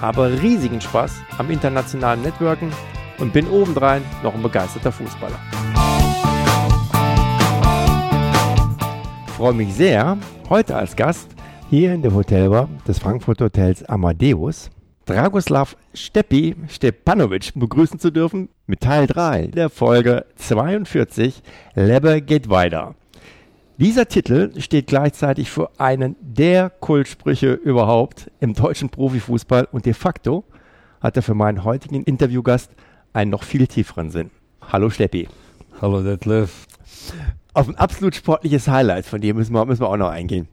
habe riesigen Spaß am internationalen Networken und bin obendrein noch ein begeisterter Fußballer. Ich freue mich sehr, heute als Gast hier in der Hotelbar des Frankfurt Hotels Amadeus Dragoslav Steppi Stepanovic begrüßen zu dürfen mit Teil 3 der Folge 42 Lebe geht weiter. Dieser Titel steht gleichzeitig für einen der Kultsprüche überhaupt im deutschen Profifußball und de facto hat er für meinen heutigen Interviewgast einen noch viel tieferen Sinn. Hallo Steppi. Hallo Detlef. Auf ein absolut sportliches Highlight von dir müssen wir, müssen wir auch noch eingehen.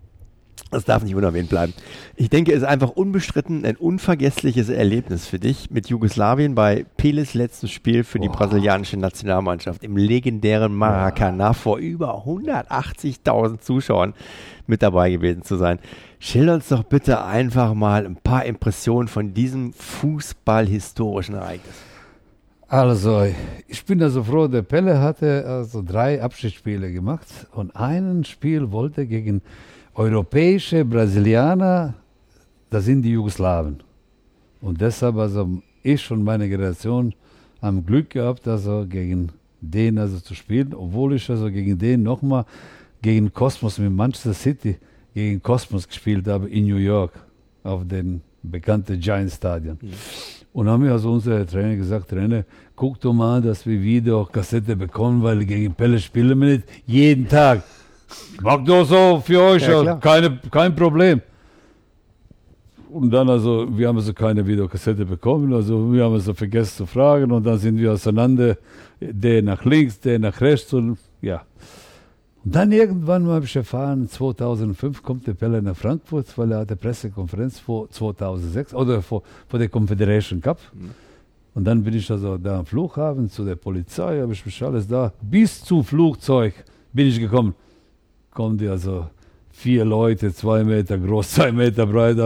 Das darf nicht unerwähnt bleiben. Ich denke, es ist einfach unbestritten ein unvergessliches Erlebnis für dich mit Jugoslawien bei Peles letztes Spiel für die Boah. brasilianische Nationalmannschaft im legendären Maracanã vor über 180.000 Zuschauern mit dabei gewesen zu sein. Schilder uns doch bitte einfach mal ein paar Impressionen von diesem fußballhistorischen Ereignis. Also, ich bin also froh, der Pelle hatte also drei Abschiedsspiele gemacht und ein Spiel wollte gegen europäische Brasilianer, das sind die Jugoslawen. Und deshalb, also ich und meine Generation haben Glück gehabt, also gegen den also zu spielen, obwohl ich also gegen den nochmal gegen Cosmos mit Manchester City gegen Cosmos gespielt habe in New York auf dem bekannten Giant Stadion. Mhm. Und haben mir also unsere Trainer gesagt, Trainer, guck doch mal, dass wir wieder Kassette bekommen, weil gegen Pelle spielen wir nicht jeden Tag. Mag doch so für euch, ja, keine, kein Problem. Und dann also, wir haben also keine Videokassette bekommen, also wir haben also vergessen zu fragen und dann sind wir auseinander, der nach links, der nach rechts und ja. Und dann irgendwann habe ich erfahren, 2005 kommt der Pelle nach Frankfurt, weil er hatte Pressekonferenz vor 2006 oder vor, vor der Confederation Cup. Mhm. Und dann bin ich also da am Flughafen zu der Polizei, habe ich mich alles da, bis zum Flugzeug bin ich gekommen kommen die also vier Leute, zwei Meter groß, zwei Meter breit,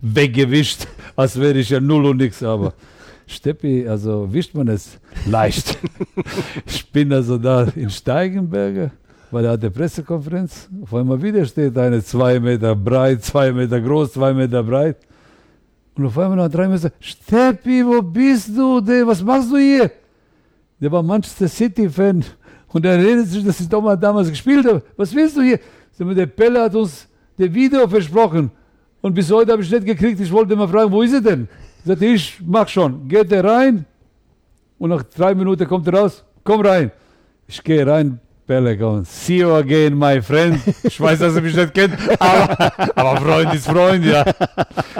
weggewischt, als wäre ich ja null und nix, aber Steppi, also wischt man es leicht. ich bin also da in Steigenberge, weil er hat eine Pressekonferenz. Auf einmal wieder steht eine zwei Meter breit, zwei Meter groß, zwei Meter breit. Und auf einmal nach drei Meter, Steppi, wo bist du? Was machst du hier? Der war Manchester City-Fan und er redet sich, dass ich damals gespielt habe. Was willst du hier? Der Pelle hat uns der Video versprochen. Und bis heute habe ich nicht gekriegt. Ich wollte mal fragen, wo ist er denn? Ich sagte, ich mach schon. Geht er rein? Und nach drei Minuten kommt er raus. Komm rein. Ich gehe rein. Kommt. See you again, my friend. Ich weiß, dass er mich nicht kennt, aber, aber Freund ist Freund, ja.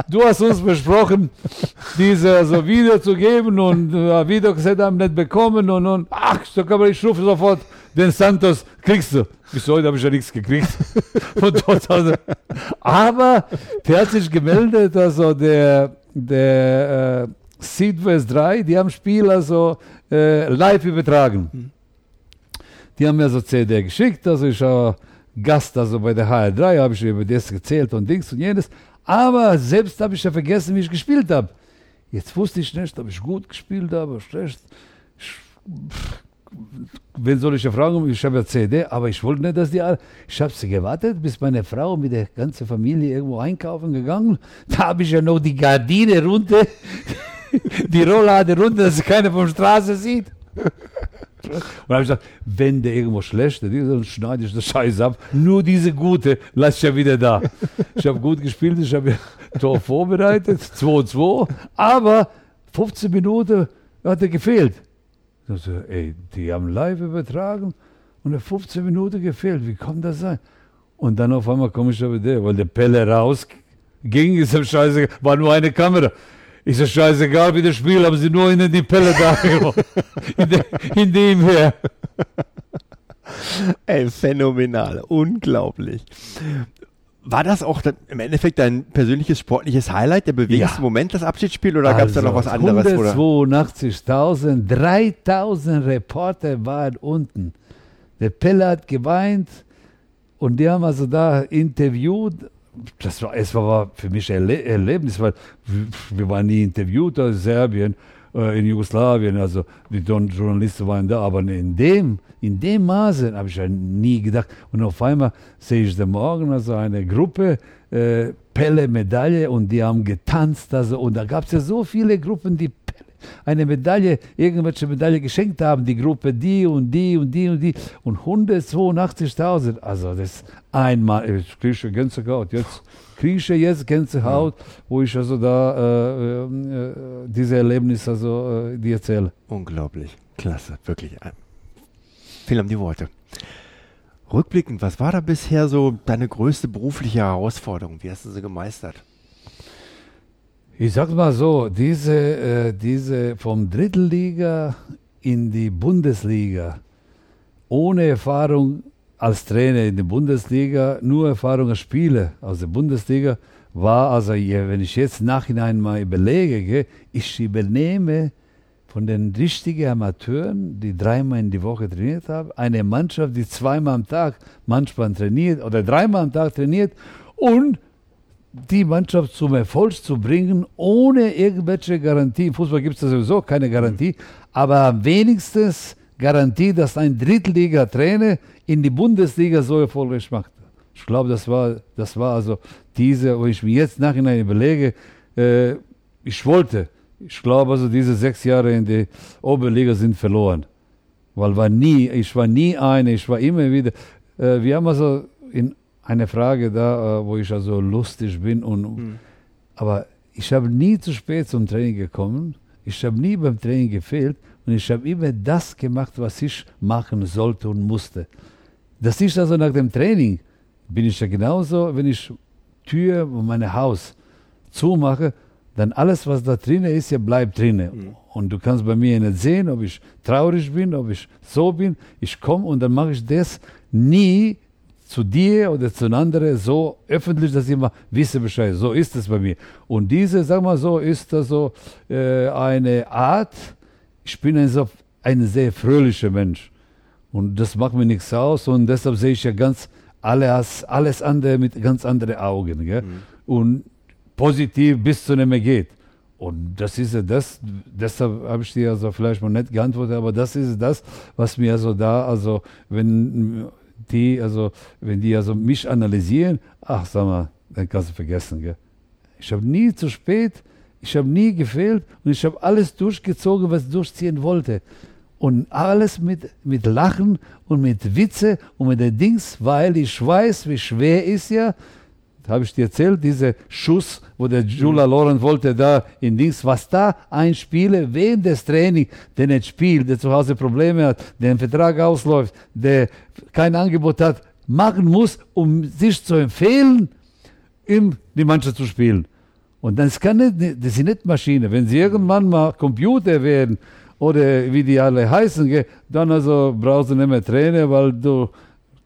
Du hast uns versprochen, diese also Video zu geben und äh, Videokassette haben nicht bekommen und, und ach, so kann man, ich rufe sofort den Santos, kriegst du. Bis heute habe ich ja nichts gekriegt. Aus. Aber der hat sich gemeldet, also der, der äh, Südwest 3, die haben Spiel also äh, live übertragen. Mhm. Die haben mir so CD geschickt, also ich war Gast also bei der HR3, habe ich über das gezählt und Dings und jenes. Aber selbst habe ich ja vergessen, wie ich gespielt habe. Jetzt wusste ich nicht, ob ich gut gespielt habe, schlecht. Ich, wen soll ich ja fragen? Ich habe ja CD, aber ich wollte nicht, dass die alle. Ich habe sie gewartet, bis meine Frau mit der ganzen Familie irgendwo einkaufen gegangen. Da habe ich ja noch die Gardine runter, die Rolllade runter, dass keiner von der Straße sieht. Und habe ich gesagt, wenn der irgendwo schlecht ist, dann schneide ich das Scheiß ab. Nur diese gute lasse ich ja wieder da. Ich habe gut gespielt, ich habe ja Tor vorbereitet, 2-2, aber 15 Minuten hat er gefehlt. Ich so, ey, die haben live übertragen und er 15 Minuten gefehlt. Wie kann das sein? Und dann auf einmal komme ich aber der, weil der Pelle rausging, ist am Scheiße, war nur eine Kamera. Ich so, scheißegal, wie das Spiel, haben sie nur in die Pelle da in, de, in dem her. Ey, phänomenal, unglaublich. War das auch im Endeffekt dein persönliches sportliches Highlight, der bewegendste Ja. Moment, das Abschiedsspiel, oder gab es da noch was anderes? Oder? 182.000, 3000 Reporter waren unten. Der Pelle hat geweint und die haben also da interviewt. Das war, es war für mich ein Erle Erlebnis, weil wir waren nie interviewt aus Serbien, äh, in Jugoslawien, also die Journalisten waren da, aber in dem, in dem Maße habe ich ja nie gedacht. Und auf einmal sehe ich da morgen also eine Gruppe, äh, Pelle Medaille und die haben getanzt, also und da gab es ja so viele Gruppen, die eine Medaille, irgendwelche Medaille geschenkt haben, die Gruppe die und die und die und die und 182.000, also das einmal, ich kriege Gänsehaut, jetzt kriege jetzt Gänsehaut, wo ich also da äh, äh, diese Erlebnisse also äh, die erzähle. Unglaublich. Klasse, wirklich. Vielen um die Worte. Rückblickend, was war da bisher so deine größte berufliche Herausforderung? Wie hast du sie gemeistert? Ich sag mal so, diese, äh, diese vom Drittliga in die Bundesliga, ohne Erfahrung als Trainer in der Bundesliga, nur Erfahrung als Spieler aus der Bundesliga, war also, wenn ich jetzt nachhinein mal überlege, ich übernehme von den richtigen Amateuren, die dreimal in die Woche trainiert haben, eine Mannschaft, die zweimal am Tag manchmal trainiert oder dreimal am Tag trainiert und die Mannschaft zum Erfolg zu bringen, ohne irgendwelche Garantie. Im Fußball gibt es sowieso keine Garantie, aber am wenigsten Garantie, dass ein Drittliga-Trainer in die Bundesliga so erfolgreich macht. Ich glaube, das war, das war also diese, wo ich mir jetzt nachhinein überlege, äh, ich wollte, ich glaube also diese sechs Jahre in der Oberliga sind verloren. Weil war nie, ich war nie eine, ich war immer wieder, äh, wir haben also in eine Frage da, äh, wo ich also lustig bin und aber ich habe nie zu spät zum Training gekommen. Ich habe nie beim Training gefehlt und ich habe immer das gemacht, was ich machen sollte und musste. Das ist also nach dem Training, bin ich ja genauso, wenn ich Tür und mein Haus zumache, dann alles, was da drinnen ist, ja bleibt drinnen. Und du kannst bei mir nicht sehen, ob ich traurig bin, ob ich so bin. Ich komme und dann mache ich das nie zu dir oder zu einem anderen so öffentlich, dass immer wisse Bescheid. So ist es bei mir. Und diese, sag mal so, ist das so äh, eine Art, ich bin ein, so, ein sehr fröhlicher Mensch. Und das macht mir nichts aus und deshalb sehe ich ja ganz alles, alles andere mit ganz anderen Augen. Gell? Und positiv bis zu einem geht. Und das ist ja das, deshalb habe ich dir also vielleicht mal nicht geantwortet, aber das ist das, was mir also da, also wenn die, also wenn die also mich analysieren, ach sag mal, dann kannst du vergessen. Gell? Ich habe nie zu spät, ich habe nie gefehlt und ich habe alles durchgezogen, was ich durchziehen wollte. Und alles mit, mit Lachen und mit Witze und mit den Dings, weil ich weiß, wie schwer ist ja, habe ich dir erzählt, dieser Schuss, wo der Jula Loren wollte da in Dings, was da ein Spieler während des Trainings, der nicht spielt, der zu Hause Probleme hat, der einen Vertrag ausläuft, der kein Angebot hat, machen muss, um sich zu empfehlen, in die Mannschaft zu spielen. Und das kann nicht, das sind nicht Maschinen. Wenn sie irgendwann mal Computer werden oder wie die alle heißen, dann also brauchst du nicht mehr Trainer, weil du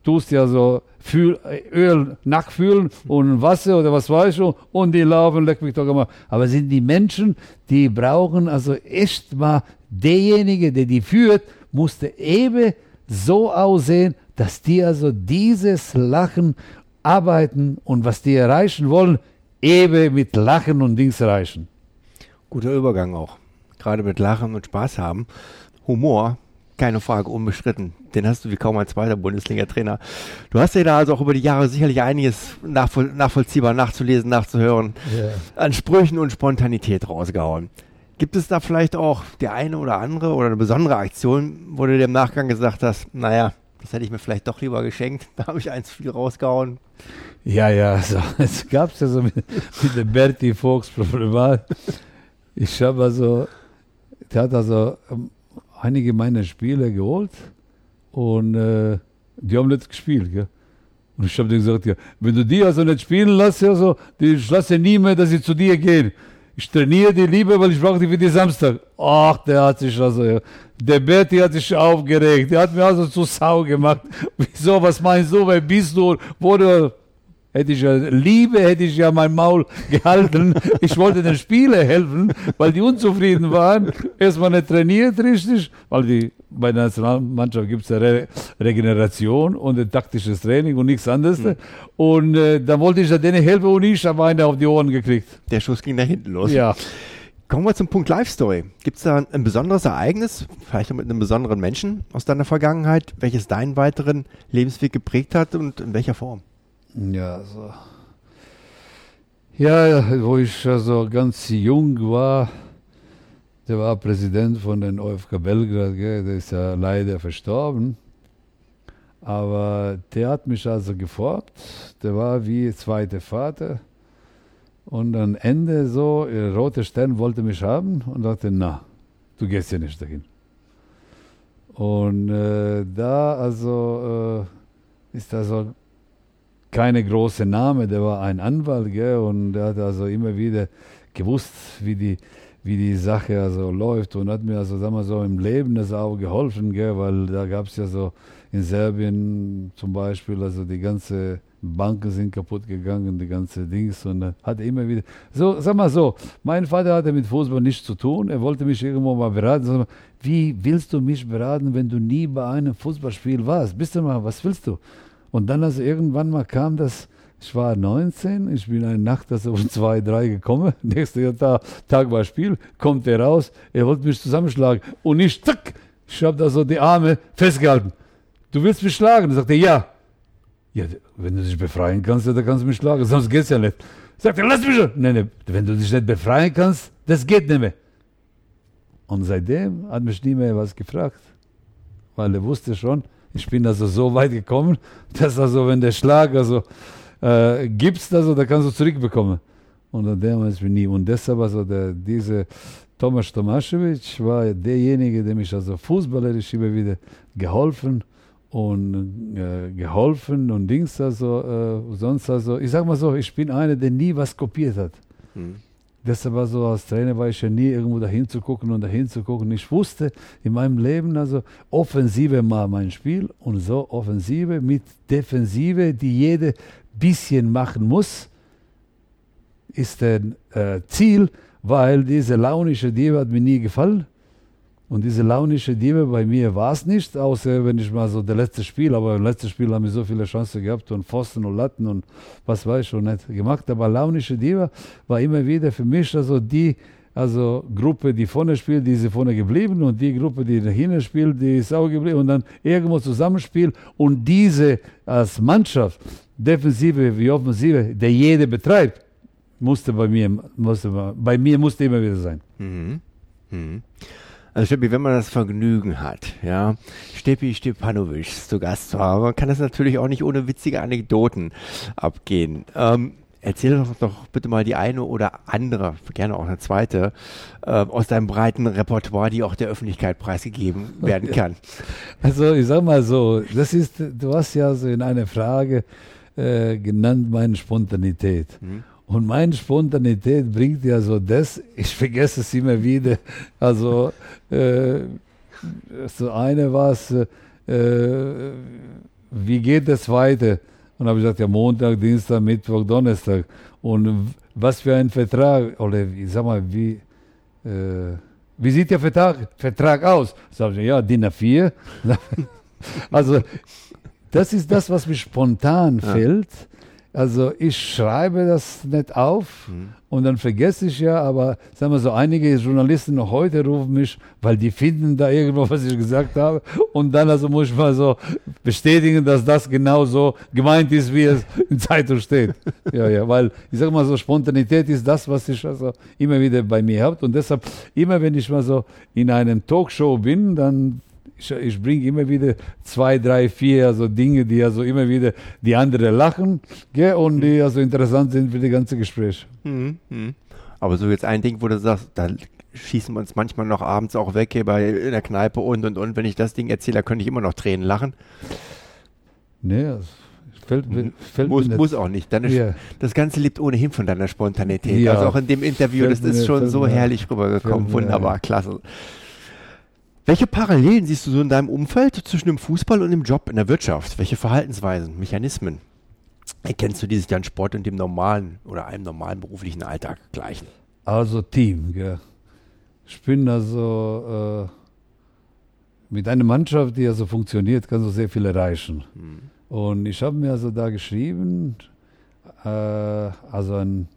tust ja so Fühl, Öl nachfühlen und Wasser oder was weiß ich und die laufen, leck mich doch mal. Aber sind die Menschen, die brauchen also echt mal derjenige, der die führt, musste eben so aussehen, dass die also dieses Lachen arbeiten und was die erreichen wollen, eben mit Lachen und Dings erreichen. Guter Übergang auch. Gerade mit Lachen und Spaß haben. Humor, keine Frage, unbestritten. Den hast du wie kaum ein zweiter Bundesliga-Trainer. Du hast ja da also auch über die Jahre sicherlich einiges nachvoll nachvollziehbar nachzulesen, nachzuhören, an Sprüchen und Spontanität rausgehauen. Gibt es da vielleicht auch die eine oder andere oder eine besondere Aktion, wo du dir im Nachgang gesagt hast, naja, das hätte ich mir vielleicht doch lieber geschenkt, da habe ich eins viel rausgehauen. Ja, ja, also, es gab es ja so mit, mit der Bertie Fox Problematik. Ich habe also, der hat also einige meiner Spieler geholt und äh, die haben nicht gespielt. Gell? Und ich habe denen gesagt, ja, wenn du die also nicht spielen lässt, also, ich lasse nie mehr, dass sie zu dir gehen. Ich trainiere die lieber, weil ich brauche die für die Samstag. Ach, der hat sich also, ja. der Berti hat sich aufgeregt. Der hat mir also zu Sau gemacht. Wieso, was meinst du, wer bist du? Wo du hätte ich ja, Liebe hätte ich ja mein Maul gehalten. Ich wollte den Spieler helfen, weil die unzufrieden waren. Erstmal nicht trainiert richtig, weil die, bei der Nationalmannschaft gibt es ja Re Regeneration und ein taktisches Training und nichts anderes. Mhm. Und äh, dann wollte ich ja denen helfen und ich habe eine auf die Ohren gekriegt. Der Schuss ging da hinten los. Ja. Kommen wir zum Punkt Life Story. Gibt es da ein besonderes Ereignis, vielleicht auch mit einem besonderen Menschen aus deiner Vergangenheit, welches deinen weiteren Lebensweg geprägt hat und in welcher Form? Ja, so. Ja, wo ich also ganz jung war, der war Präsident von den OFK Belgrad, gell, der ist ja leider verstorben. Aber der hat mich also geformt, der war wie zweiter Vater. Und am Ende so, der Rote Stern wollte mich haben und sagte, na, du gehst ja nicht dahin. Und äh, da also äh, ist also keine große Name, der war ein Anwalt, gell, und der hat also immer wieder gewusst, wie die, wie die Sache also läuft und hat mir also, sagen wir so, im Leben das auch geholfen, gell, weil da gab es ja so in Serbien zum Beispiel, also die ganze Banken sind kaputt gegangen, die ganze Dings und hat er immer wieder, so, sag mal so, mein Vater hatte mit Fußball nichts zu tun, er wollte mich irgendwo mal beraten, sag wie willst du mich beraten, wenn du nie bei einem Fußballspiel warst? Bist du mal, was willst du? Und dann, also irgendwann mal kam das, ich war 19, ich bin eine Nacht also um zwei, drei gekommen, nächster Tag, Tag war Spiel, kommt er raus, er wollte mich zusammenschlagen und ich, zack, ich habe da so die Arme festgehalten. Du willst mich schlagen? Er sagte, ja. Ja, wenn du dich befreien kannst, dann kannst du mich schlagen, sonst geht's ja nicht. Sagt er, lass mich schon. Nein, nein, wenn du dich nicht befreien kannst, das geht nicht mehr. Und seitdem hat mich nie mehr was gefragt. Weil er wusste schon, ich bin also so weit gekommen, dass also, wenn der Schlag also äh, gibst, also, da kannst du zurückbekommen. Und an dem ist mir nie. Und deshalb also der, diese Tomasz Tomaschewitsch war derjenige, der mich also fußballerisch immer wieder geholfen und äh, geholfen und Dings, also äh, sonst also, ich sag mal so, ich bin einer, der nie was kopiert hat. Mhm. Deshalb war so, als Trainer war ich ja nie irgendwo dahin zu gucken und dahin zu gucken. Ich wusste in meinem Leben, also Offensive war mein Spiel und so Offensive mit Defensive, die jede bisschen machen muss, ist ein äh, Ziel, weil diese launische Diebe hat mir nie gefallen. Und diese launische Diebe bei mir war es nicht, außer wenn ich mal so der letzte Spiel, aber im letzten Spiel haben wir so viele Chancen gehabt und Pfosten und Latten und was weiß ich schon nicht gemacht. Aber launische Diebe war immer wieder für mich also die also Gruppe, die vorne spielt, die ist vorne geblieben und die Gruppe, die dahinter spielt, die ist auch geblieben und dann irgendwo zusammenspielt und diese als Mannschaft, Defensive wie Offensive, der jede betreibt, musste bei mir, musste, bei mir musste immer wieder sein. Mhm. Mhm. Also Steppi, wenn man das Vergnügen hat, ja, Steppi Stepanovic zu Gast zu haben, kann das natürlich auch nicht ohne witzige Anekdoten abgehen. Ähm, erzähl doch, doch bitte mal die eine oder andere, gerne auch eine zweite, äh, aus deinem breiten Repertoire, die auch der Öffentlichkeit preisgegeben werden kann. Also ich sag mal so, das ist, du hast ja so in einer Frage äh, genannt meine Spontanität. Mhm. Und meine Spontanität bringt ja so das, ich vergesse es immer wieder. Also, äh, so eine war es, äh, wie geht es weiter? Und habe ich gesagt, ja, Montag, Dienstag, Mittwoch, Donnerstag. Und was für ein Vertrag, oder ich sag mal, wie, äh, wie sieht der Vertrag, Vertrag aus? Sag ich, ja, DIN A4. also, das ist das, was mir spontan ja. fällt. Also ich schreibe das nicht auf mhm. und dann vergesse ich ja, aber sagen wir so, einige Journalisten noch heute rufen mich, weil die finden da irgendwo, was ich gesagt habe und dann also muss ich mal so bestätigen, dass das genau so gemeint ist, wie es in Zeitung steht. ja, ja, weil ich sage mal so, Spontanität ist das, was ich also immer wieder bei mir habe und deshalb immer, wenn ich mal so in einem Talkshow bin, dann ich, ich bringe immer wieder zwei, drei, vier also Dinge, die also immer wieder die anderen lachen gell, und die also interessant sind für die ganze Gespräch. Mhm, mhm. Aber so jetzt ein Ding, wo du sagst, da schießen wir uns manchmal noch abends auch weg hier bei in der Kneipe und und und. Wenn ich das Ding erzähle, da könnte ich immer noch Tränen lachen. Nee, das fällt, mir, fällt muss, mir muss auch nicht. Deine, ja. Das Ganze lebt ohnehin von deiner Spontanität. Ja. Also auch in dem Interview, das ist schon so herrlich rübergekommen. Wunderbar, klasse. Welche Parallelen siehst du so in deinem Umfeld zwischen dem Fußball und dem Job in der Wirtschaft? Welche Verhaltensweisen, Mechanismen? erkennst du, die sich dann Sport in dem normalen oder einem normalen beruflichen Alltag gleichen? Also Team, gell. Ich bin also äh, mit einer Mannschaft, die also funktioniert, kann so sehr viel erreichen. Hm. Und ich habe mir also da geschrieben, äh, also ein,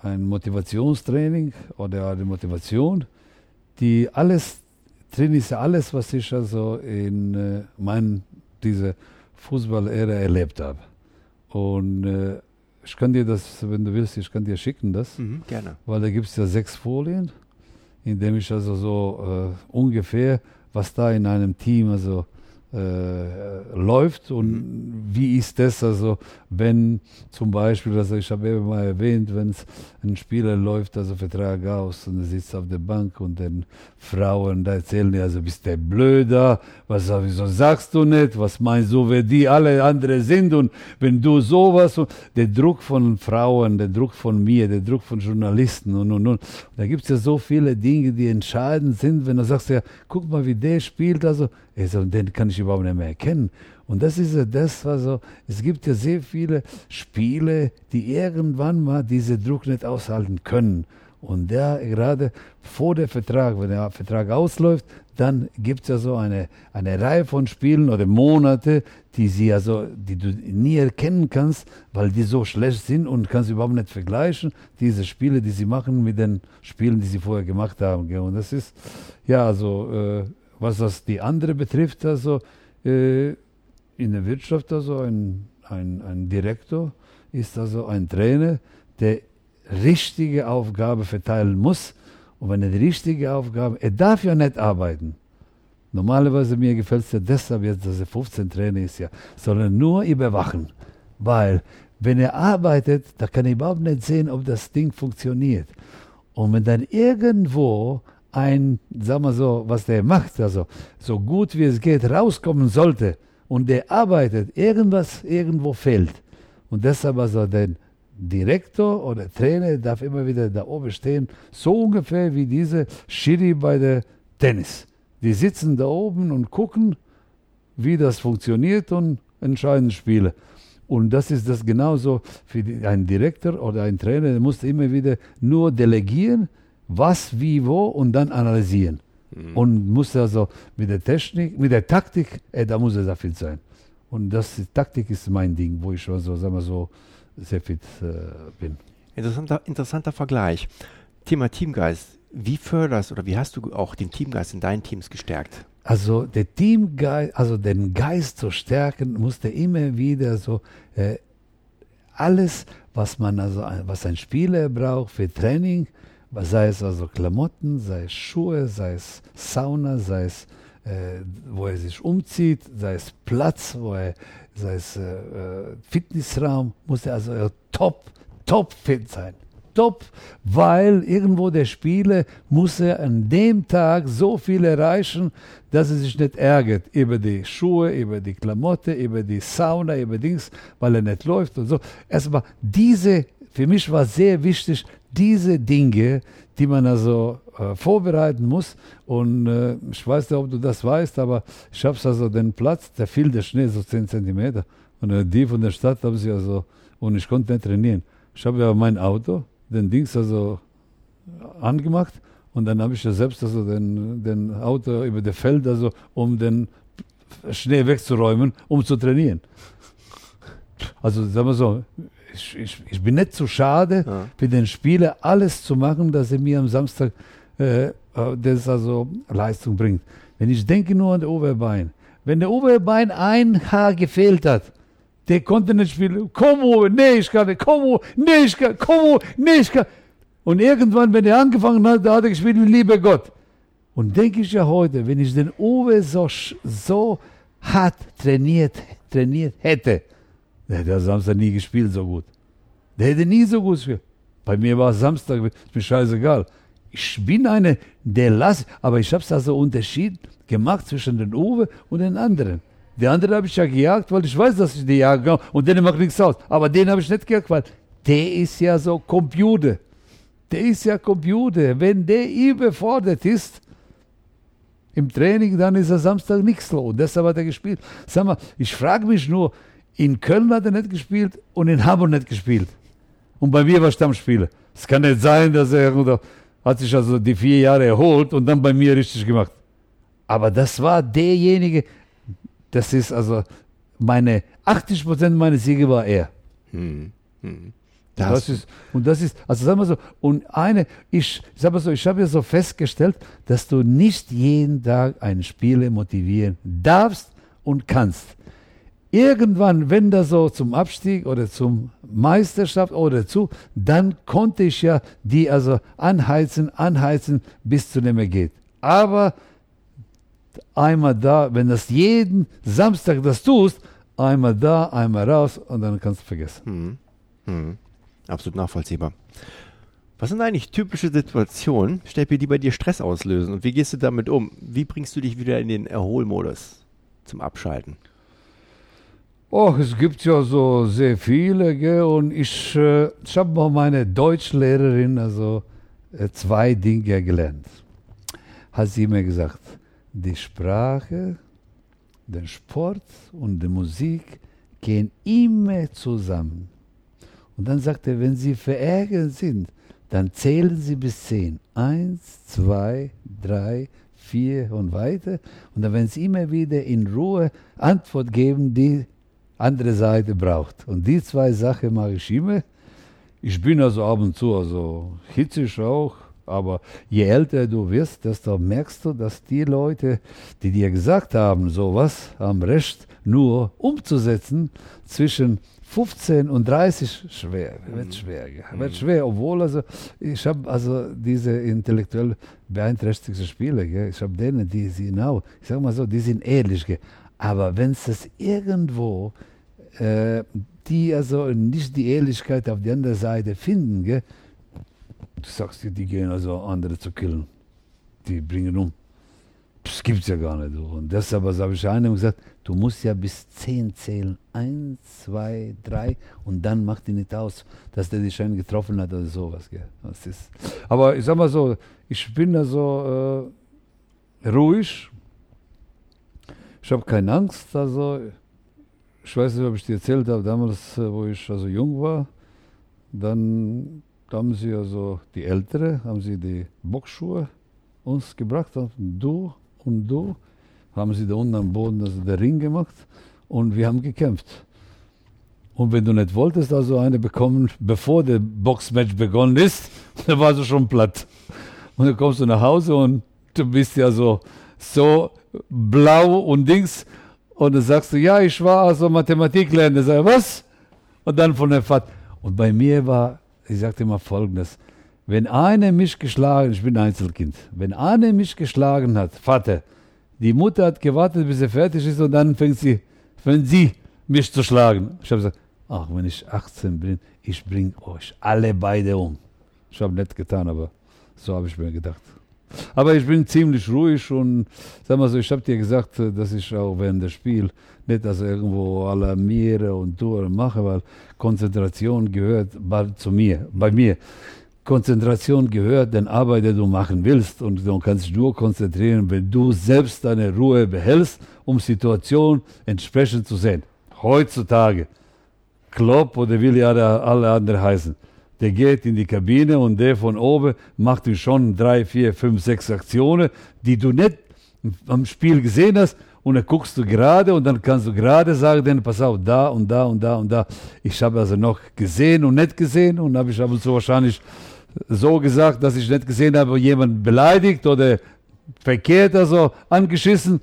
ein Motivationstraining oder eine Motivation, die alles drin ist, ja alles, was ich also in äh, meinen, diese Fußballära erlebt habe. Und äh, ich kann dir das, wenn du willst, ich kann dir schicken das, Mhm, gerne. weil da gibt es ja sechs Folien, in dem ich also so äh, ungefähr, was da in einem Team also äh, läuft und wie ist das? Also, wenn zum Beispiel, also ich habe eben mal erwähnt, wenn ein Spieler läuft, also Vertrag aus und er sitzt auf der Bank und den Frauen, da erzählen die also, bist der Blöder, was, wieso sagst du nicht, was meinst du, wer die alle andere sind? Und wenn du sowas, und der Druck von Frauen, der Druck von mir, der Druck von Journalisten und und und, da gibt es ja so viele Dinge, die entscheidend sind, wenn du sagst, ja, guck mal, wie der spielt, also, also den kann ich überhaupt nicht mehr erkennen. Und das ist ja das, also, es gibt ja sehr viele Spiele, die irgendwann mal diesen Druck nicht aushalten können. Und der gerade vor der Vertrag, wenn der Vertrag ausläuft, dann gibt es ja so eine, eine Reihe von Spielen oder Monate, die sie also, die du nie erkennen kannst, weil die so schlecht sind und kannst überhaupt nicht vergleichen, diese Spiele, die sie machen mit den Spielen, die sie vorher gemacht haben. Und das ist, ja, also, äh, was das die andere betrifft, also äh, in der Wirtschaft, also ein, ein, ein Direktor ist also ein Trainer, der richtige Aufgabe verteilen muss. Und wenn er die richtige Aufgabe, er darf ja nicht arbeiten. Normalerweise mir gefällt es ja deshalb jetzt, dass er 15 Trainer ist ja, sondern nur überwachen. Weil wenn er arbeitet, da kann er überhaupt nicht sehen, ob das Ding funktioniert. Und wenn dann irgendwo ein, sag mal so, was der macht, also so gut wie es geht, rauskommen sollte und der arbeitet, irgendwas irgendwo fehlt. Und deshalb also der Direktor oder Trainer darf immer wieder da oben stehen, so ungefähr wie diese Schiri bei der Tennis. Die sitzen da oben und gucken, wie das funktioniert und entscheiden Spiele. Und das ist das genauso für die, einen Direktor oder einen Trainer, der muss immer wieder nur delegieren, was, wie, wo und dann analysieren. Und muss also mit der Technik, mit der Taktik, äh, da muss er sehr fit sein. Und das Taktik ist mein Ding, wo ich schon so, sagen wir so, sehr fit äh, bin. Interessanter, interessanter Vergleich. Thema Teamgeist. Wie förderst oder wie hast du auch den Teamgeist in deinen Teams gestärkt? Also der Teamgeist, also den Geist zu stärken, musste immer wieder so äh, alles, was man also, was ein Spieler braucht für Training, sei es also Klamotten, sei es Schuhe, sei es Sauna, sei es äh, wo er sich umzieht, sei es Platz, wo er, sei es äh, äh, Fitnessraum, muss er also top, top fit sein. Top, weil irgendwo der Spieler muss er an dem Tag so viel erreichen, dass er sich nicht ärgert über die Schuhe, über die Klamotte, über die Sauna, über Dings, weil er nicht läuft und so. Erstmal diese, für mich war sehr wichtig, diese Dinge, die man also äh, vorbereiten muss. Und äh, ich weiß nicht, ob du das weißt, aber ich habe also den Platz, da fiel der Schnee so 10 Zentimeter. Und äh, die von der Stadt haben sie also, und ich konnte nicht trainieren. Ich habe ja mein Auto, den Dings also angemacht und dann habe ich ja selbst also den, den Auto über das Feld, also um den Schnee wegzuräumen, um zu trainieren. Also sagen wir so, ich, ich, ich bin nicht zu schade, Ja. für den Spieler alles zu machen, dass er mir am Samstag äh, äh, das also Leistung bringt. Wenn ich denke nur an den Oberbein, wenn der Oberbein ein Haar gefehlt hat, der konnte nicht spielen. Komm, Uwe, nee, ich kann nicht. Komm, Uwe, nee, ich kann. Komm, Uwe, nee, ich kann. Und irgendwann, wenn er angefangen hat, da hat er gespielt wie lieber Gott. Und denke ich ja heute, wenn ich den Uwe so, so hart trainiert, trainiert hätte, der hätte Samstag nie gespielt so gut. Der hätte nie so gut gespielt. Bei mir war Samstag, ist mir scheißegal. Ich bin eine, der lass, aber ich habe es also Unterschied gemacht zwischen den Uwe und den anderen. Der andere habe ich ja gejagt, weil ich weiß, dass ich den jagen kann und den macht nichts aus. Aber den habe ich nicht gejagt, weil der ist ja so Computer. Der ist ja Computer. Wenn der überfordert ist, im Training, dann ist er Samstag nichts los. Deshalb hat er gespielt. Sag mal, ich frage mich nur, In Köln hat er nicht gespielt und in Hamburg nicht gespielt. Und bei mir war Stammspieler. Es kann nicht sein, dass er hat sich also die vier Jahre erholt und dann bei mir richtig gemacht. Aber das war derjenige, das ist also meine 80 Prozent meiner Siege war er. Hm. Hm. Das, das ist, und das ist, also sagen wir so, und eine, ich sag mal so, ich habe ja so festgestellt, dass du nicht jeden Tag einen Spieler motivieren darfst und kannst. Irgendwann, wenn das so zum Abstieg oder zum Meisterschaft oder zu, dann konnte ich ja die also anheizen, anheizen, bis zu dem er geht. Aber einmal da, wenn das jeden Samstag das tust, einmal da, einmal raus und dann kannst du vergessen. Hm. Hm. Absolut nachvollziehbar. Was sind eigentlich typische Situationen, Steppi, die bei dir Stress auslösen? Und wie gehst du damit um? Wie bringst du dich wieder in den Erholmodus zum Abschalten? Oh, es gibt ja so sehr viele, gell? und ich, äh, ich habe mal meine Deutschlehrerin also äh, zwei Dinge gelernt. Hat sie mir gesagt, die Sprache, der Sport und die Musik gehen immer zusammen. Und dann sagt er, wenn Sie verärgert sind, dann zählen Sie bis zehn. Eins, zwei, drei, vier und weiter. Und dann werden Sie immer wieder in Ruhe Antwort geben, die andere Seite braucht. Und die zwei Sachen mache ich immer. Ich bin also ab und zu also hitzig auch, aber je älter du wirst, desto merkst du, dass die Leute, die dir gesagt haben, sowas, haben Recht, nur umzusetzen zwischen 15 und 30 schwer, wird schwer, mhm. wird schwer, obwohl also ich habe also diese intellektuell beeinträchtigten Spieler, gell, ich habe denen, die sind genau, ich sag mal so, die sind ehrlich, gell, aber wenn es irgendwo die also nicht die Ehrlichkeit auf der anderen Seite finden, gell, du sagst dir, die gehen also andere zu killen, die bringen um. Das gibt es ja gar nicht. Und deshalb habe ich einem gesagt, du musst ja bis zehn zählen. Eins, zwei, drei und dann macht die nicht aus, dass der dich schon getroffen hat oder sowas. Gell. Das ist, aber ich sag mal so, ich bin da so äh, ruhig. Ich habe keine Angst. Also, ich weiß nicht, ob ich dir erzählt habe, damals, äh, wo ich also jung war, dann haben sie also die Ältere, haben sie die Boxschuhe uns gebracht. Du und du, haben sie da unten am Boden also der Ring gemacht und wir haben gekämpft. Und wenn du nicht wolltest, also eine bekommen, bevor der Boxmatch begonnen ist, dann warst du schon platt. Und dann kommst du nach Hause und du bist ja so, so blau und Dings. Und dann sagst du, ja, ich war also Mathematiklehrer. Sag was? Und dann von der Fahrt. Und bei mir war, ich sagte immer Folgendes. Wenn einer mich geschlagen, ich bin Einzelkind, wenn einer mich geschlagen hat, Vater, die Mutter hat gewartet, bis er fertig ist und dann fängt sie, fängt sie mich zu schlagen. Ich habe gesagt, ach, wenn ich 18 bin, ich bringe euch alle beide um. Ich habe nicht getan, aber so habe ich mir gedacht. Aber ich bin ziemlich ruhig und sag mal so, ich habe dir gesagt, dass ich auch während des Spiels nicht dass irgendwo alarmiere und tue und mache, weil Konzentration gehört zu mir, bei mir. Konzentration gehört den Arbeit, die du machen willst. Und du kannst dich nur konzentrieren, wenn du selbst deine Ruhe behältst, um Situation entsprechend zu sehen. Heutzutage, Klopp oder will ja alle anderen heißen, der geht in die Kabine und der von oben macht ihm schon drei, vier, fünf, sechs Aktionen, die du nicht am Spiel gesehen hast. Und dann guckst du gerade und dann kannst du gerade sagen, denn pass auf, da und da und da und da. Ich habe also noch gesehen und nicht gesehen und habe ich ab und zu wahrscheinlich so gesagt, dass ich nicht gesehen habe, jemand beleidigt oder verkehrt, also angeschissen.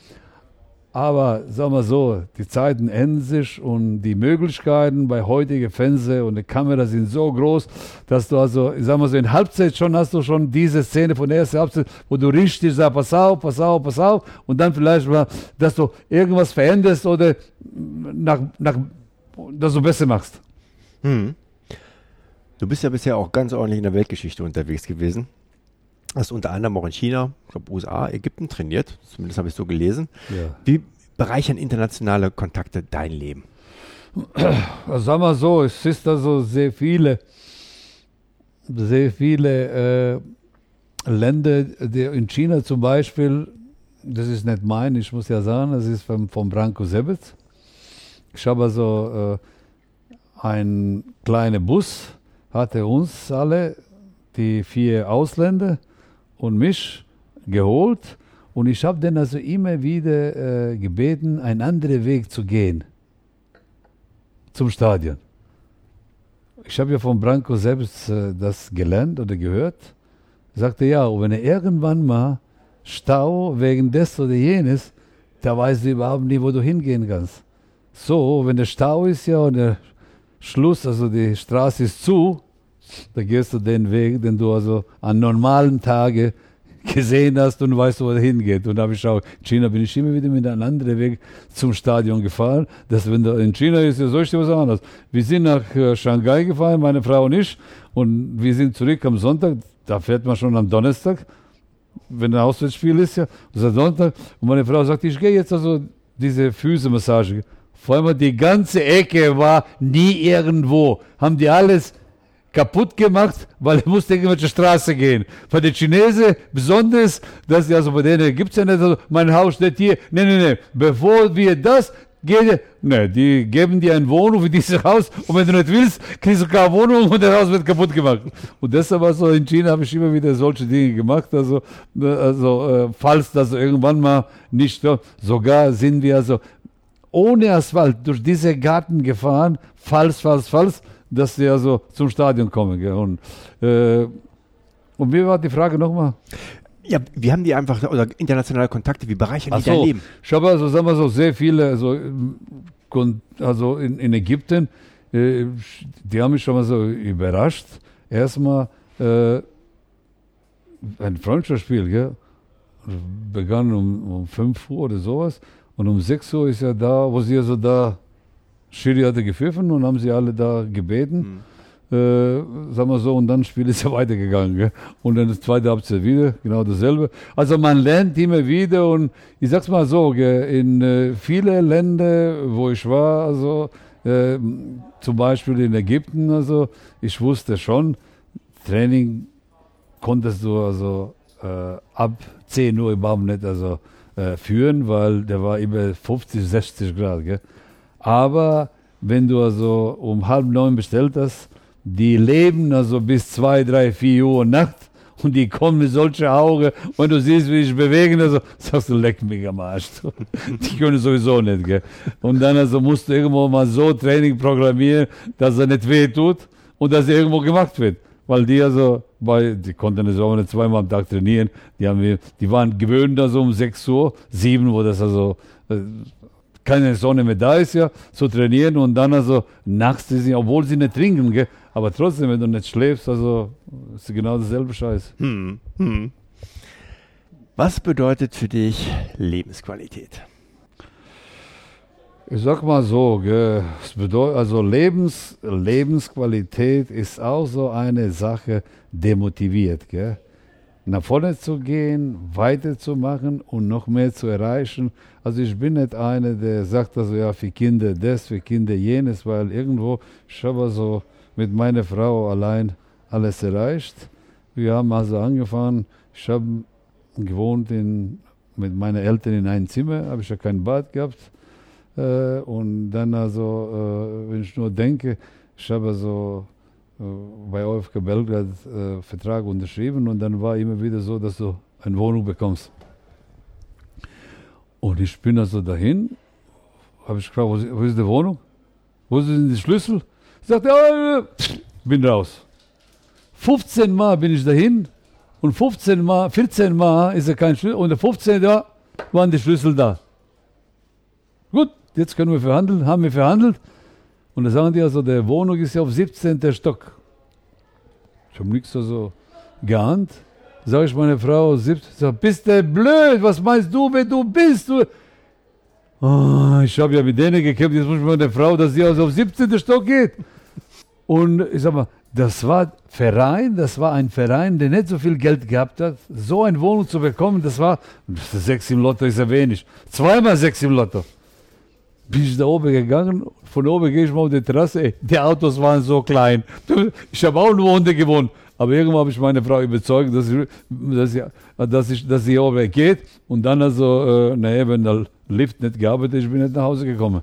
Aber sagen wir so, die Zeiten ändern sich und die Möglichkeiten bei heutigen Fernseher und der Kamera sind so groß, dass du also, ich sag mal so, in Halbzeit schon hast du schon diese Szene von der ersten Halbzeit, wo du richtig sagst, pass auf, pass auf, pass auf und dann vielleicht mal, dass du irgendwas veränderst oder nach, nach, dass du besser machst. Hm. Du bist ja bisher auch ganz ordentlich in der Weltgeschichte unterwegs gewesen. Hast unter anderem auch in China, ich glaube USA, Ägypten trainiert. Zumindest habe ich so gelesen. Ja. Wie bereichern internationale Kontakte dein Leben? Also sagen wir so, es ist also sehr viele, sehr viele äh, Länder, die in China zum Beispiel, das ist nicht mein, ich muss ja sagen, das ist vom, vom Branko Sebet. Ich habe also äh, ein kleiner Bus, hatte uns alle, die vier Ausländer und mich geholt. Und ich habe dann also immer wieder äh, gebeten, einen anderen Weg zu gehen zum Stadion. Ich habe ja von Branko selbst äh, das gelernt oder gehört. Er sagte, ja, und wenn er irgendwann mal Stau wegen des oder jenes, da weißt du überhaupt nicht, wo du hingehen kannst. So, wenn der Stau ist ja und der Schluss, also die Straße ist zu, da gehst du den Weg, den du also an normalen Tagen gesehen hast und weißt, wo er hingeht. Und da habe ich auch, in China bin ich immer wieder mit einem anderen Weg zum Stadion gefahren. Dass wenn da in China ist, ja dir was anderes. Wir sind nach äh, Shanghai gefahren, meine Frau und ich, und wir sind zurück am Sonntag. Da fährt man schon am Donnerstag, wenn ein Auswärtsspiel ist, ja. Das Sonntag. Und meine Frau sagt, ich gehe jetzt also diese Füßemassage. Vor allem die ganze Ecke war nie irgendwo. Haben die alles kaputt gemacht, weil er musste irgendwelche Straße gehen. Von den Chinesen besonders, dass also bei denen gibt es ja nicht, also mein Haus steht hier. Nein, nein, nein. Bevor wir das gehen, ne, die geben dir eine Wohnung für dieses Haus und wenn du nicht willst, kriegst du keine Wohnung und das Haus wird kaputt gemacht. Und deshalb also in China habe ich immer wieder solche Dinge gemacht. Also, ne, also äh, falls das irgendwann mal nicht, sogar sind wir also ohne Asphalt durch diese Garten gefahren, falls, falls, falls dass sie also zum Stadion kommen. Gell? Und, äh, und wie war die Frage nochmal? Ja, wie haben die einfach, oder internationale Kontakte, wie bereichern Ach die so, dein Leben? Ich habe also, sagen wir so, sehr viele, also, also in, in Ägypten, äh, die haben mich schon mal so überrascht. Erstmal äh, ein Freundschaftsspiel, gell? begann um, um 5 Uhr oder sowas. Und um 6 Uhr ist ja da, wo sie also da Schiri hatte gepfiffen und haben sie alle da gebeten. Mhm. Äh, sagen wir so, und dann Spiel ist ja weitergegangen. Gell? Und dann das zweite Halbzeit wieder, genau dasselbe. Also man lernt immer wieder und ich sag's mal so, gell, in äh, viele Länder, wo ich war, also äh, zum Beispiel in Ägypten, also ich wusste schon, Training konntest du also äh, ab 10 Uhr überhaupt nicht also, äh, führen, weil der war immer 50, 60 Grad. Gell? Aber wenn du also um halb neun bestellt hast, die leben also bis zwei, drei, vier Uhr Nacht und die kommen mit solchen Augen und du siehst, wie ich bewegen, also sagst du, leck mich am Arsch. Die können sowieso nicht, gell. Und dann also musst du irgendwo mal so Training programmieren, dass er nicht weh tut und dass er irgendwo gemacht wird. Weil die also, bei, die konnten also auch nicht zweimal am Tag trainieren, die haben, die waren gewöhnt also um 6 Uhr, 7 Uhr, das also, äh, keine Sonne mehr da ist, ja, zu trainieren und dann also nachts, obwohl sie nicht trinken, gell, aber trotzdem, wenn du nicht schläfst, also ist genau dasselbe Scheiß. Hm, hm. Was bedeutet für dich Lebensqualität? Ich sag mal so, gell, bedeutet, also Lebens, Lebensqualität ist auch so eine Sache, demotiviert. Gell? Nach vorne zu gehen, weiterzumachen und noch mehr zu erreichen. Also ich bin nicht einer, der sagt also ja für Kinder das, für Kinder jenes, weil irgendwo ich habe so mit meiner Frau allein alles erreicht. Wir haben also angefangen, ich habe gewohnt in, mit meinen Eltern in einem Zimmer, habe ich ja kein Bad gehabt. Äh, und dann also, äh, wenn ich nur denke, ich habe so äh, bei OFK Belgrad äh, Vertrag unterschrieben und dann war immer wieder so, dass du eine Wohnung bekommst. Und ich bin also dahin, habe ich gefragt, wo ist, wo ist die Wohnung? Wo sind die Schlüssel? Sagt er, oh, bin raus. 15 Mal bin ich dahin und 15 Mal, 14 Mal ist er kein Schlüssel und der 15 Mal waren die Schlüssel da. Gut, jetzt können wir verhandeln, haben wir verhandelt. Und da sagen die also, der Wohnung ist ja auf 17. Stock. Ich habe nichts so geahnt. Sag ich meine Frau, 17, sag, bist du blöd? Was meinst du, wer du bist? Du? Oh, ich habe ja mit denen gekämpft, jetzt muss ich meine Frau, dass sie also auf 17. Stock geht. Und ich sag mal, das war Verein, das war ein Verein, der nicht so viel Geld gehabt hat. So eine Wohnung zu bekommen, das war, sechs im Lotto ist ja wenig. Zweimal sechs im Lotto bin ich da oben gegangen. Von oben gehe ich mal auf die Terrasse. Ey, die Autos waren so klein. Ich habe auch nur unten gewohnt. Aber irgendwann habe ich meine Frau überzeugt, dass, ich, dass, ich, dass, ich, dass sie oben geht. Und dann also, äh, naja, wenn der Lift nicht gearbeitet ist, bin ich nicht nach Hause gekommen.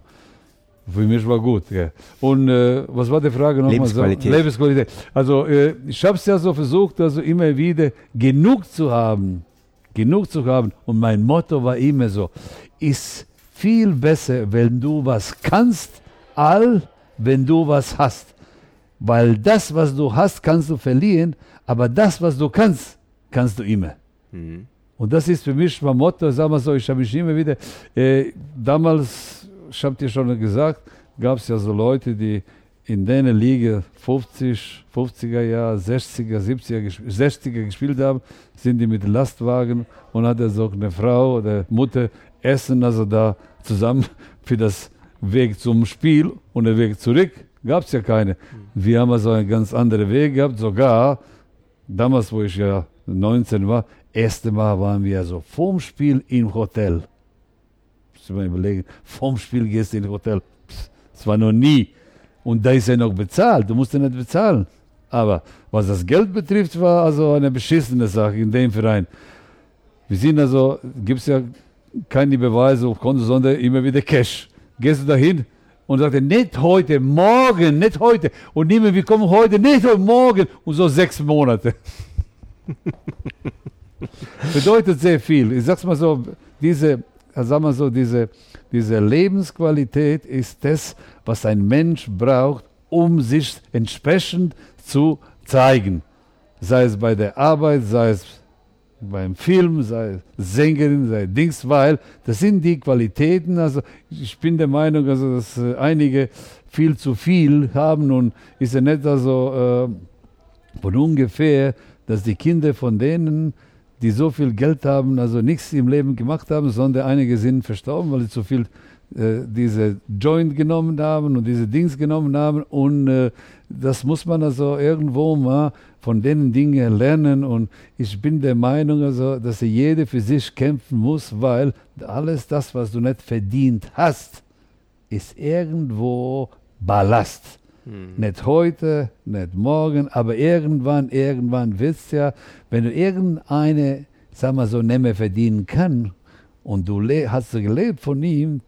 Für mich war gut. Ja. Und äh, was war die Frage nochmal? Lebensqualität. Lebensqualität. Also äh, ich habe es ja so versucht, also immer wieder genug zu haben. Genug zu haben. Und mein Motto war immer so, ist viel besser, wenn du was kannst, all wenn du was hast. Weil das, was du hast, kannst du verlieren, aber das, was du kannst, kannst du immer. Mhm. Und das ist für mich mein Motto, sagen wir so, ich habe mich immer wieder, äh, damals, ich habe dir schon gesagt, gab es ja so Leute, die in der Liga 50, 50er Jahre, 60er, 70er, ges- 60er gespielt haben, sind die mit Lastwagen und hat er so eine Frau oder Mutter essen, also da zusammen für das Weg zum Spiel und der Weg zurück gab es ja keine. Wir haben also einen ganz anderen Weg gehabt, sogar damals, wo ich ja 19 war, erste Mal waren wir so vorm Spiel im Hotel. Muss ich mal überlegen, vorm Spiel gehst du in Hotel. Pss, Das war noch nie. Und da ist er noch bezahlt. Du musst ja nicht bezahlen. Aber was das Geld betrifft, war also eine beschissene Sache in dem Verein. Wir sind also, gibt es ja keine Beweise auf Konto, sondern immer wieder Cash. Gehst du dahin und sagst, nicht heute, morgen, nicht heute. Und niemand, wir kommen heute, nicht heute, morgen. Und so sechs Monate. Bedeutet sehr viel. Ich sag's mal so, diese, äh, sag mal so, diese, diese Lebensqualität ist das, was ein Mensch braucht, um sich entsprechend zu zeigen. Sei es bei der Arbeit, sei es beim Film, sei Sängerin, sei Dings, weil das sind die Qualitäten. Also ich bin der Meinung, also, dass äh, einige viel zu viel haben und ist ja nicht also äh, von ungefähr, dass die Kinder von denen, die so viel Geld haben, also nichts im Leben gemacht haben, sondern einige sind verstorben, weil sie zu viel äh, diese Joint genommen haben und diese Dings genommen haben und äh, das muss man also irgendwo mal von den Dingen lernen und ich bin der Meinung also, dass jeder für sich kämpfen muss, weil alles das, was du nicht verdient hast, ist irgendwo Ballast. Nicht heute, nicht morgen, aber irgendwann, irgendwann wird's ja, wenn du irgendeine, sag mal so, Nemme verdienen kann und du hast gelebt von ihm,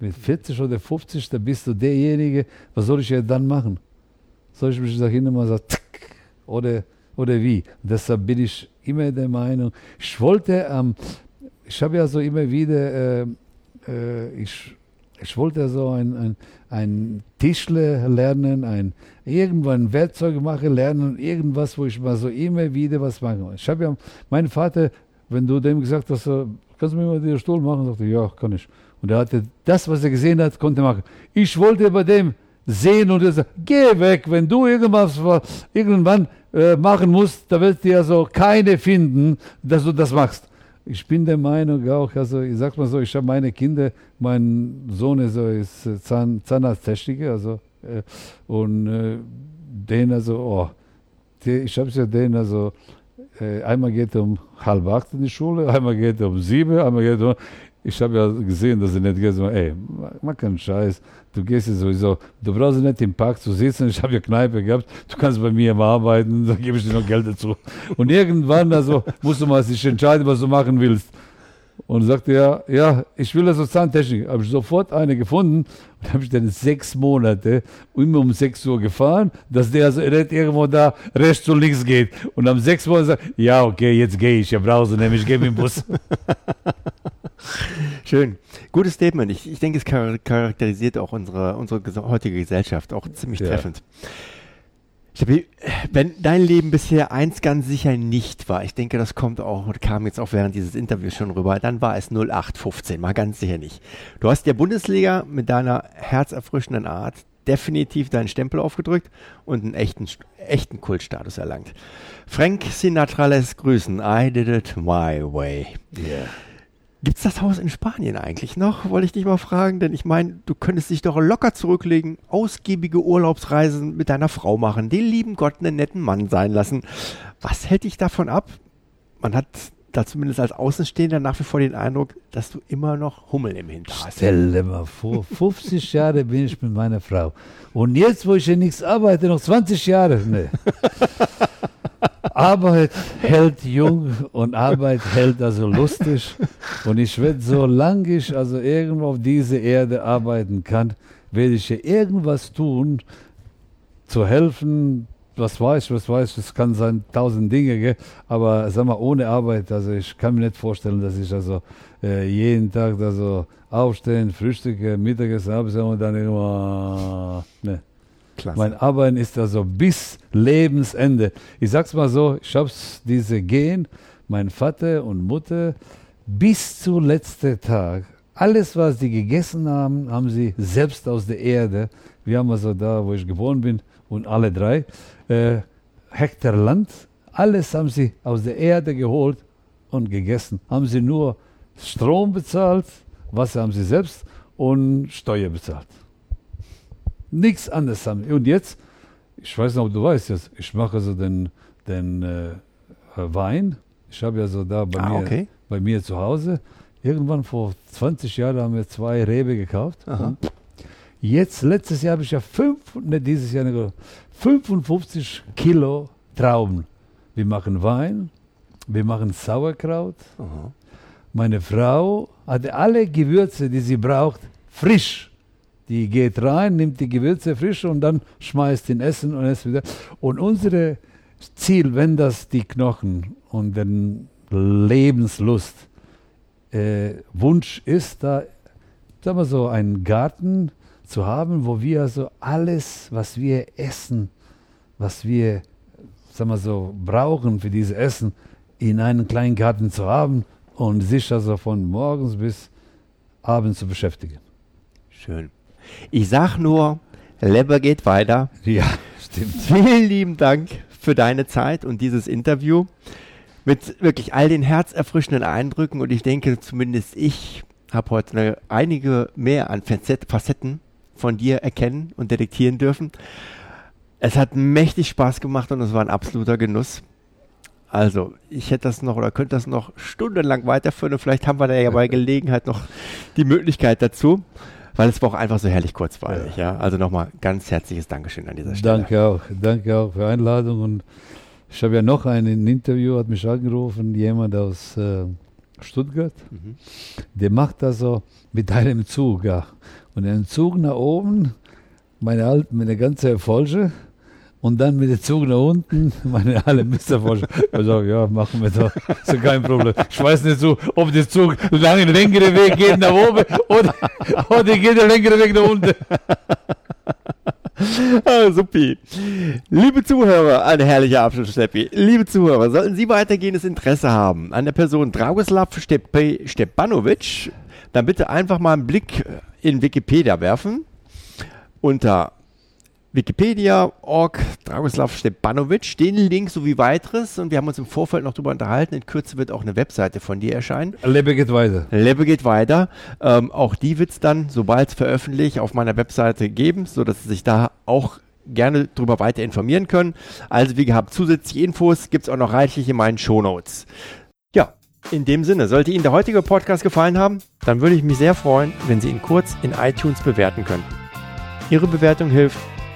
mit 40 oder 50, da bist du derjenige, was soll ich jetzt dann machen? Hin und mal sagen, tsk, oder, oder wie? Deshalb bin ich immer der Meinung, ich wollte, ähm, ich habe ja so immer wieder, äh, äh, ich, ich wollte so ein, ein, ein Tischler lernen, ein irgendwann Werkzeuge machen lernen, irgendwas, wo ich mal so immer wieder was mache. Ich habe ja, mein Vater, wenn du dem gesagt hast, so, kannst du mir mal den Stuhl machen, sagte, ja, kann ich. Und er hatte das, was er gesehen hat, konnte machen. Ich wollte bei dem sehen und sagt, geh weg, wenn du irgendwas irgendwann äh, machen musst, da wird dir also keine finden, dass du das machst. Ich bin der Meinung auch, also ich sag mal so, ich habe meine Kinder, mein Sohn ist, so, ist äh, Zahn, Zahnarzttechniker, also äh, und äh, den also, oh, der, ich habe ja den also, äh, einmal geht um halb acht in die Schule, einmal geht um sieben, einmal geht um, ich habe ja gesehen, dass er nicht geht, so, ey, mach, keinen Scheiß, du gehst ja sowieso, du brauchst nicht im Park zu sitzen, ich habe ja Kneipe gehabt, du kannst bei mir mal arbeiten, da gebe ich dir noch Geld dazu. Und irgendwann also musst du mal sich entscheiden, was du machen willst. Und sagte er, ja, ich will also Zahntechnik. Habe ich sofort eine gefunden und habe ich dann sechs Monate immer um 6 Uhr gefahren, dass der also nicht irgendwo da rechts und links geht. Und am sechs Monate sagt, ja, okay, jetzt gehe ich, ja, brauche nämlich, ich gehe mit dem Bus. Schön. Gutes Statement. Ich, ich denke, es char- charakterisiert auch unsere, unsere heutige Gesellschaft auch ziemlich Ja. treffend. Steffi, wenn dein Leben bisher eins ganz sicher nicht war, ich denke, das kommt auch, kam jetzt auch während dieses Interviews schon rüber, dann war es 0815, mal ganz sicher nicht. Du hast der Bundesliga mit deiner herzerfrischenden Art definitiv deinen Stempel aufgedrückt und einen echten, echten Kultstatus erlangt. Frank Sinatra lässt grüßen. I did it my way. Gibt's das Haus in Spanien eigentlich noch? Wollte ich dich mal fragen, denn ich meine, du könntest dich doch locker zurücklegen, ausgiebige Urlaubsreisen mit deiner Frau machen, den lieben Gott einen netten Mann sein lassen. Was hält dich davon ab? Man hat da zumindest als Außenstehender nach wie vor den Eindruck, dass du immer noch Hummel im Hintern hast. Stell dir mal vor, 50 Jahre bin ich mit meiner Frau. Und jetzt, wo ich ja nichts arbeite, noch 20 Jahre. Nee. Arbeit hält jung und Arbeit hält also lustig. Und ich werde, solange ich also irgendwo auf dieser Erde arbeiten kann, werde ich hier irgendwas tun, zu helfen, was weiß ich, was weiß ich, es kann sein tausend Dinge, gell? aber sag mal, ohne Arbeit, also ich kann mir nicht vorstellen, dass ich also äh, jeden Tag also aufstehen, frühstücke, Mittagessen, Abendessen und dann immer, ne. Klasse. Mein Arbeiten ist also bis Lebensende. Ich sag's mal so, ich hab's diese Gen, mein Vater und Mutter, bis zu letzten Tag. Alles, was sie gegessen haben, haben sie selbst aus der Erde. Wir haben also da, wo ich geboren bin, und alle drei äh, Hektar Land, alles haben sie aus der Erde geholt und gegessen. Haben sie nur Strom bezahlt, Wasser haben sie selbst und Steuer bezahlt. Nichts anderes haben. Und jetzt, ich weiß nicht, ob du weißt jetzt, ich mache also den, den äh, Wein. Ich habe ja so da bei, ah, mir, okay. bei mir zu Hause. Irgendwann vor 20 Jahren haben wir zwei Rebe gekauft. Jetzt, letztes Jahr habe ich ja fünf, ne, dieses Jahr nicht, 55 Kilo Trauben. Wir machen Wein, wir machen Sauerkraut. Aha. Meine Frau hatte alle Gewürze, die sie braucht, frisch. Die geht rein, nimmt die Gewürze frisch und dann schmeißt in Essen und es wieder. Und unser Ziel, wenn das die Knochen und den Lebenslust äh, Wunsch ist, da sagen wir so, einen Garten zu haben, wo wir also alles, was wir essen, was wir sagen wir so, brauchen für dieses Essen, in einem kleinen Garten zu haben und sich also von morgens bis abends zu beschäftigen. Schön. Ich sag nur, Leber geht weiter. Ja, stimmt. Vielen lieben Dank für deine Zeit und dieses Interview mit wirklich all den herzerfrischenden Eindrücken und ich denke, zumindest ich habe heute eine, einige mehr an Facetten von dir erkennen und detektieren dürfen. Es hat mächtig Spaß gemacht und es war ein absoluter Genuss. Also, ich hätte das noch oder könnte das noch stundenlang weiterführen und vielleicht haben wir da ja bei Gelegenheit noch die Möglichkeit dazu weil es war auch einfach so herrlich kurzweilig. Ja. ja. Also nochmal ganz herzliches Dankeschön an dieser Stelle. Danke auch. Danke auch für die Einladung. Und ich habe ja noch ein Interview, hat mich angerufen, jemand aus äh, Stuttgart. Mhm. Der macht das so mit einem Zug. Ja. Und einen Zug nach oben, meine, Alt, meine ganze Erfolge und dann mit dem Zug nach unten, meine alle Misserforscher. Also, ja, machen wir doch. Ist ja kein Problem. Ich weiß nicht so, ob der Zug lange längere Weg geht nach oben oder, oder geht der längere Weg nach unten. Ah, supi. Liebe Zuhörer, ein herrlicher Abschluss, Steppi. Liebe Zuhörer, sollten Sie weitergehendes Interesse haben an der Person Dragoslav Stepanovic, dann bitte einfach mal einen Blick in Wikipedia werfen. Unter Wikipedia.org, Dragoslav Stepanovic, den Link sowie weiteres. Und wir haben uns im Vorfeld noch darüber unterhalten. In Kürze wird auch eine Webseite von dir erscheinen. Lebe geht weiter. Lebe geht weiter. Ähm, auch die wird es dann, sobald es veröffentlicht, auf meiner Webseite geben, sodass Sie sich da auch gerne darüber weiter informieren können. Also wie gehabt, zusätzliche Infos gibt es auch noch reichlich in meinen Shownotes. Ja, in dem Sinne, sollte Ihnen der heutige Podcast gefallen haben, dann würde ich mich sehr freuen, wenn Sie ihn kurz in iTunes bewerten könnten. Ihre Bewertung hilft,